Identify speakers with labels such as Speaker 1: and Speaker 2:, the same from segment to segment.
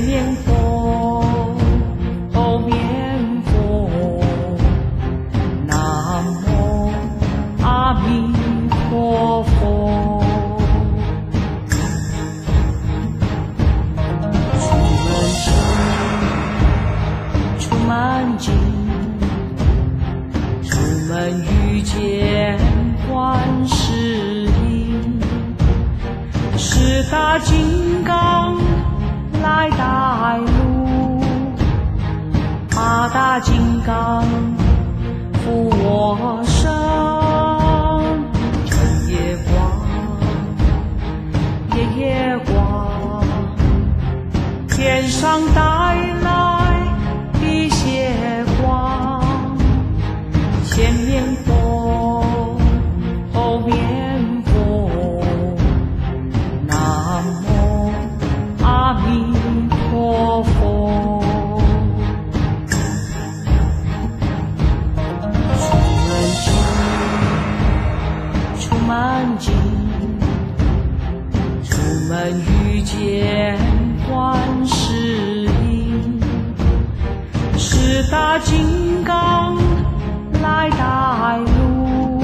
Speaker 1: 面南无阿弥陀佛。出门经，出门经，出门遇见。观世音，十大金刚来带路，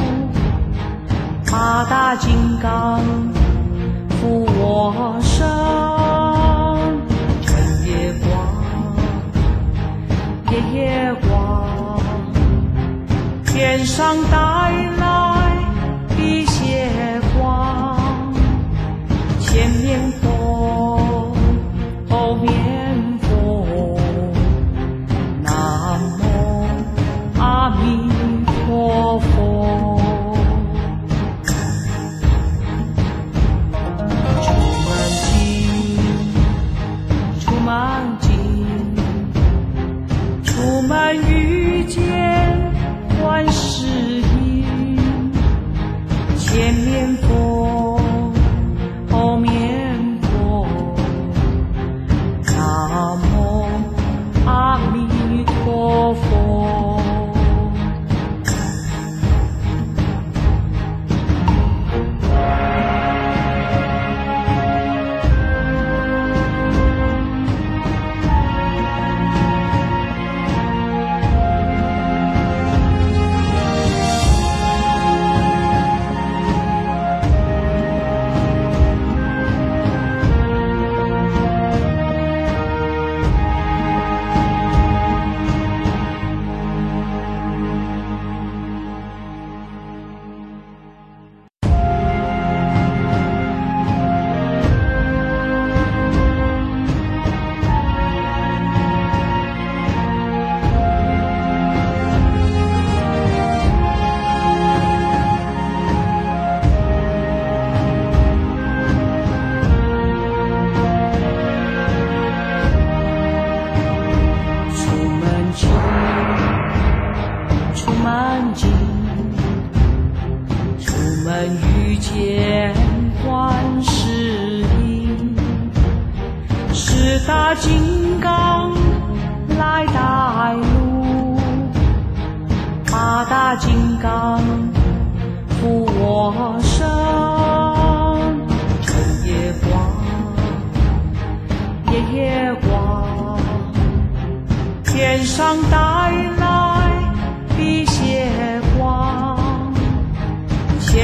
Speaker 1: 八大金刚我身，日月光，夜夜光，天上带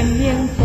Speaker 2: 阿
Speaker 1: 弥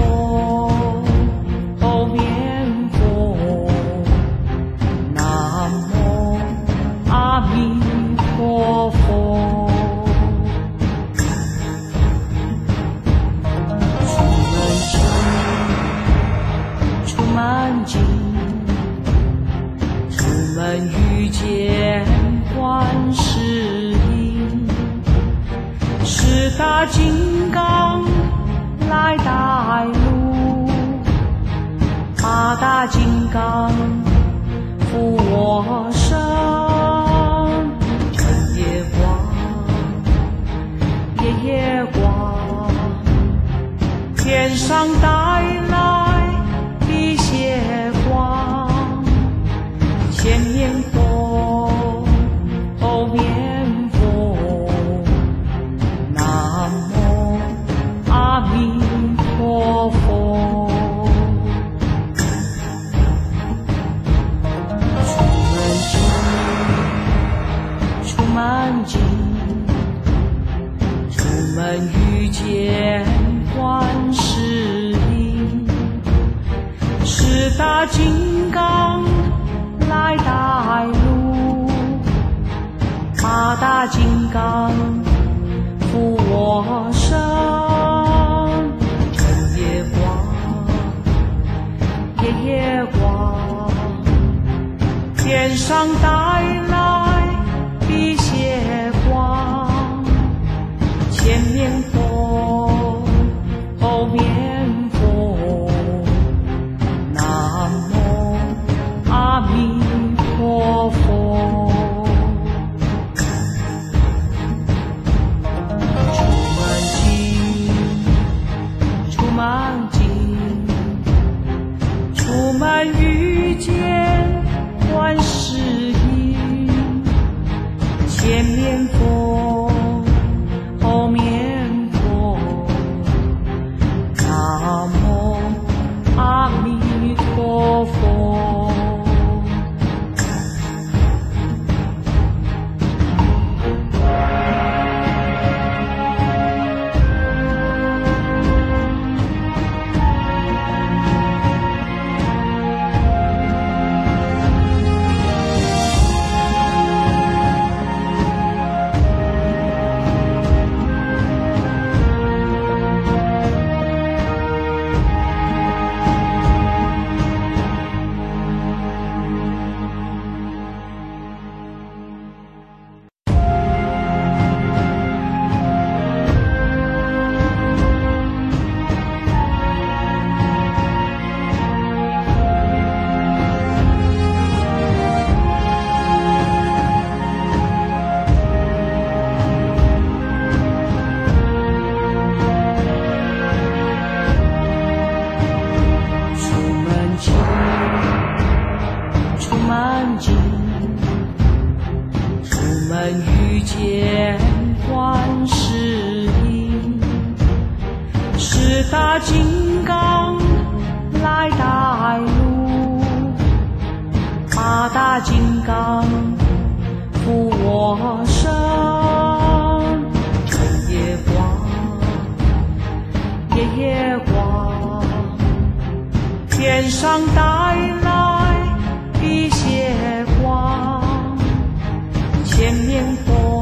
Speaker 1: sentimiento.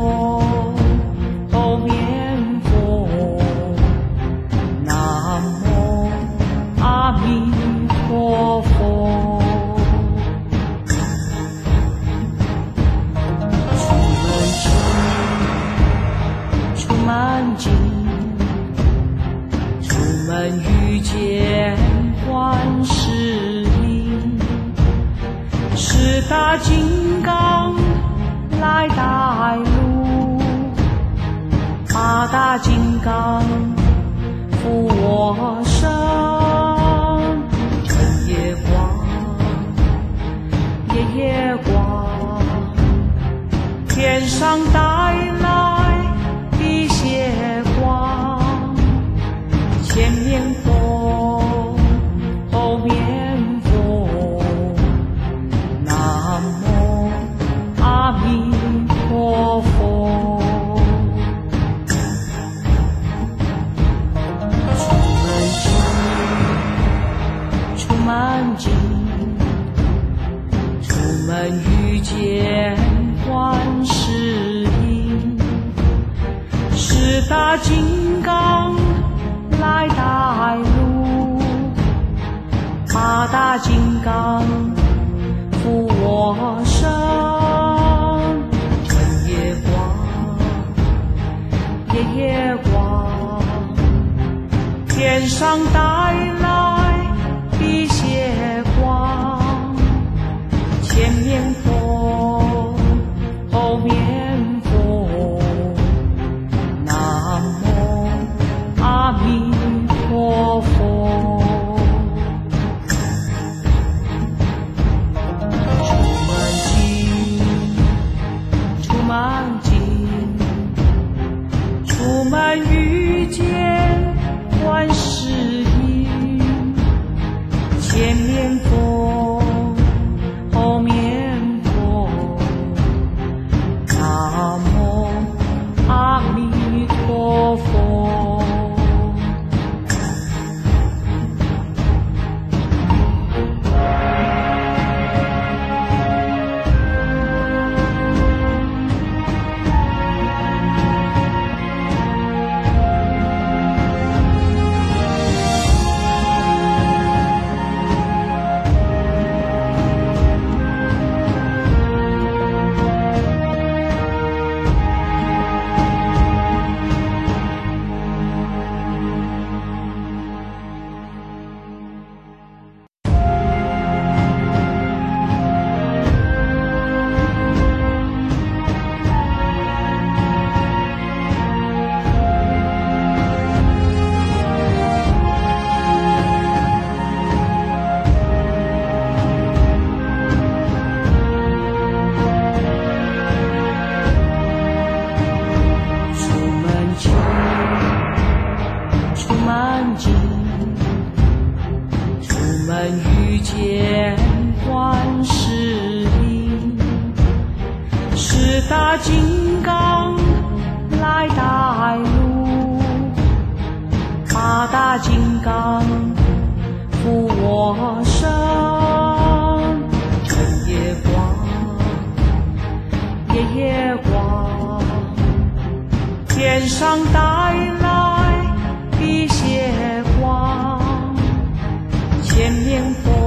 Speaker 1: sentimiento.